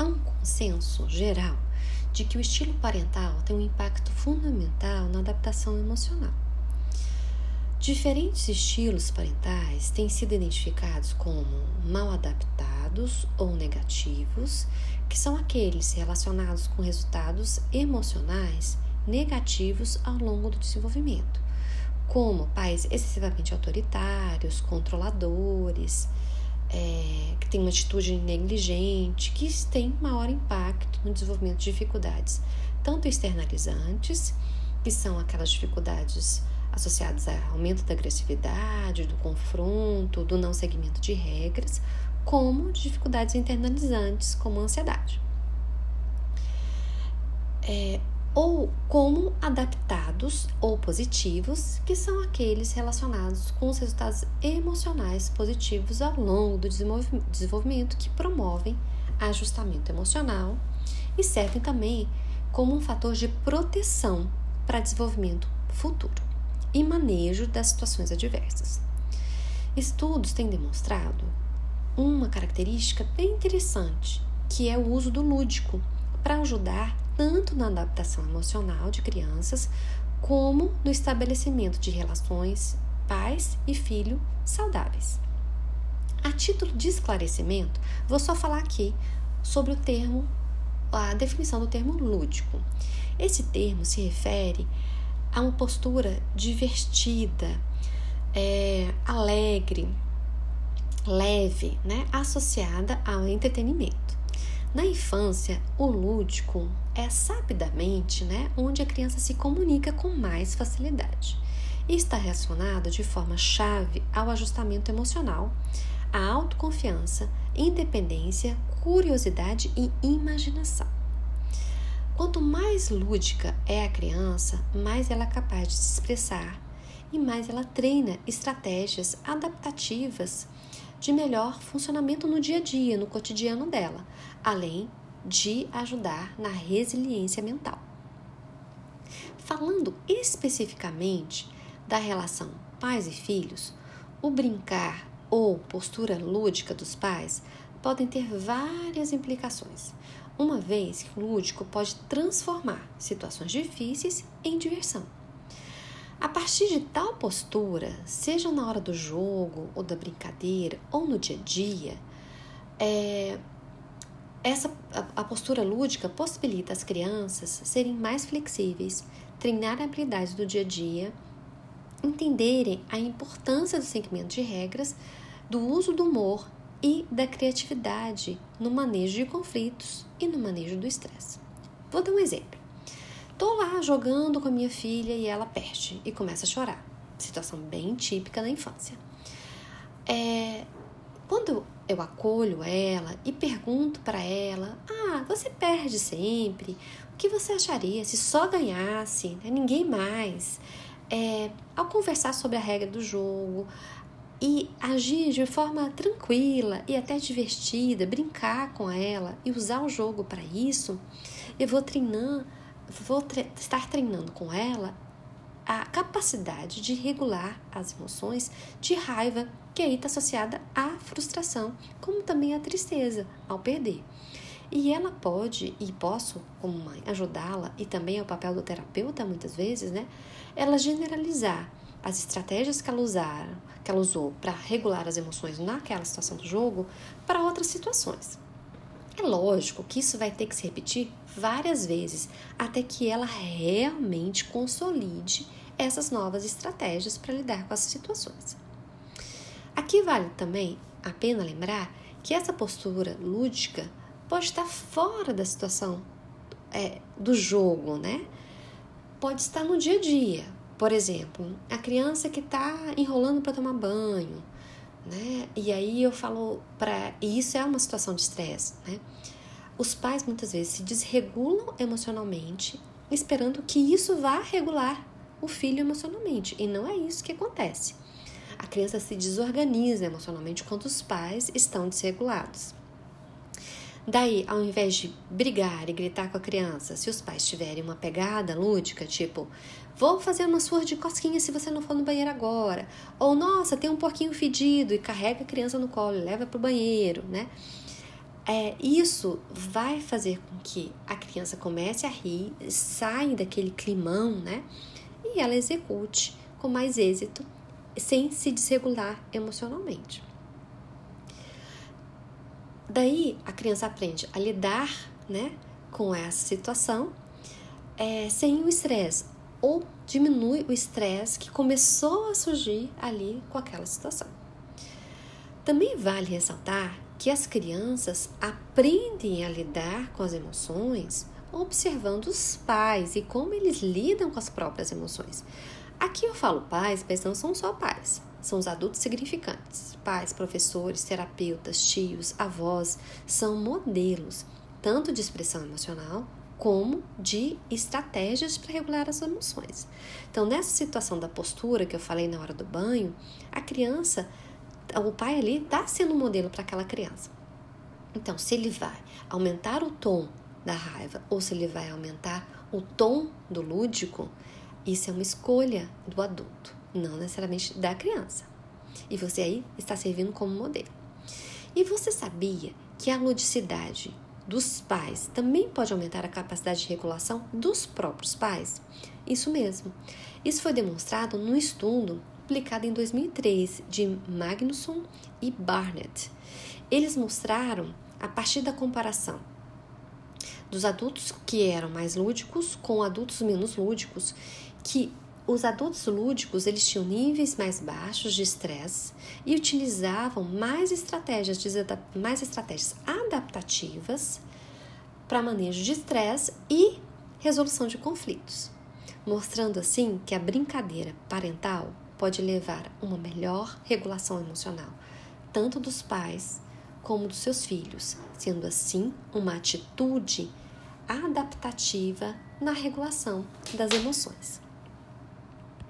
Há um consenso geral de que o estilo parental tem um impacto fundamental na adaptação emocional. Diferentes estilos parentais têm sido identificados como mal adaptados ou negativos, que são aqueles relacionados com resultados emocionais negativos ao longo do desenvolvimento, como pais excessivamente autoritários, controladores, é, que têm uma atitude negligente, que têm maior impacto no desenvolvimento de dificuldades, tanto externalizantes, que são aquelas dificuldades associadas ao aumento da agressividade, do confronto, do não seguimento de regras, como dificuldades internalizantes, como a ansiedade. É, ou como adaptados ou positivos, que são aqueles relacionados com os resultados emocionais positivos ao longo do desenvolvimento que promovem ajustamento emocional e servem também como um fator de proteção para desenvolvimento futuro e manejo das situações adversas. Estudos têm demonstrado uma característica bem interessante, que é o uso do lúdico para ajudar tanto na adaptação emocional de crianças, como no estabelecimento de relações pais e filho saudáveis. A título de esclarecimento, vou só falar aqui sobre o termo, a definição do termo lúdico. Esse termo se refere a uma postura divertida, é, alegre, leve, né, associada ao entretenimento. Na infância, o lúdico é sabidamente né, onde a criança se comunica com mais facilidade e está relacionado de forma chave ao ajustamento emocional, à autoconfiança, independência, curiosidade e imaginação. Quanto mais lúdica é a criança, mais ela é capaz de se expressar e mais ela treina estratégias adaptativas de melhor funcionamento no dia a dia, no cotidiano dela, além de ajudar na resiliência mental. Falando especificamente da relação pais e filhos, o brincar ou postura lúdica dos pais podem ter várias implicações, uma vez que o lúdico pode transformar situações difíceis em diversão. A partir de tal postura, seja na hora do jogo ou da brincadeira ou no dia a dia, é, essa a, a postura lúdica possibilita as crianças serem mais flexíveis, treinar habilidades do dia a dia, entenderem a importância do segmento de regras, do uso do humor e da criatividade no manejo de conflitos e no manejo do estresse. Vou dar um exemplo. Tô lá jogando com a minha filha e ela perde e começa a chorar. Situação bem típica da infância. É, quando eu acolho ela e pergunto para ela: Ah, você perde sempre? O que você acharia se só ganhasse? Né? Ninguém mais. É, ao conversar sobre a regra do jogo e agir de forma tranquila e até divertida, brincar com ela e usar o jogo para isso, eu vou treinando vou tre estar treinando com ela a capacidade de regular as emoções de raiva, que aí está associada à frustração, como também à tristeza ao perder. E ela pode, e posso, como mãe, ajudá-la, e também é o papel do terapeuta muitas vezes, né? Ela generalizar as estratégias que ela usar, que ela usou para regular as emoções naquela situação do jogo para outras situações. É lógico que isso vai ter que se repetir várias vezes até que ela realmente consolide essas novas estratégias para lidar com essas situações. Aqui vale também a pena lembrar que essa postura lúdica pode estar fora da situação é, do jogo, né? Pode estar no dia a dia. Por exemplo, a criança que está enrolando para tomar banho, né? E aí eu falo para e isso é uma situação de estresse, né? Os pais muitas vezes se desregulam emocionalmente, esperando que isso vá regular o filho emocionalmente, e não é isso que acontece. A criança se desorganiza emocionalmente quando os pais estão desregulados. Daí, ao invés de brigar e gritar com a criança, se os pais tiverem uma pegada lúdica, tipo, Vou fazer uma surra de cosquinha se você não for no banheiro agora. Ou, nossa, tem um porquinho fedido e carrega a criança no colo e leva para o banheiro, né? é, isso vai fazer com que a criança comece a rir, saia daquele climão, né? E ela execute com mais êxito, sem se desregular emocionalmente. Daí a criança aprende a lidar, né, com essa situação é, sem o estresse ou diminui o estresse que começou a surgir ali com aquela situação. Também vale ressaltar que as crianças aprendem a lidar com as emoções observando os pais e como eles lidam com as próprias emoções. Aqui eu falo pais, mas não são só pais, são os adultos significantes. Pais, professores, terapeutas, tios, avós são modelos tanto de expressão emocional como de estratégias para regular as emoções. Então, nessa situação da postura que eu falei na hora do banho, a criança o pai ali está sendo um modelo para aquela criança. Então, se ele vai aumentar o tom da raiva ou se ele vai aumentar o tom do lúdico, isso é uma escolha do adulto, não necessariamente da criança. E você aí está servindo como modelo. E você sabia que a ludicidade dos pais também pode aumentar a capacidade de regulação dos próprios pais? Isso mesmo. Isso foi demonstrado num estudo publicada em 2003 de Magnusson e Barnett. Eles mostraram, a partir da comparação dos adultos que eram mais lúdicos com adultos menos lúdicos, que os adultos lúdicos eles tinham níveis mais baixos de estresse e utilizavam mais estratégias, mais estratégias adaptativas para manejo de estresse e resolução de conflitos, mostrando assim que a brincadeira parental pode levar a uma melhor regulação emocional, tanto dos pais como dos seus filhos, sendo assim uma atitude adaptativa na regulação das emoções.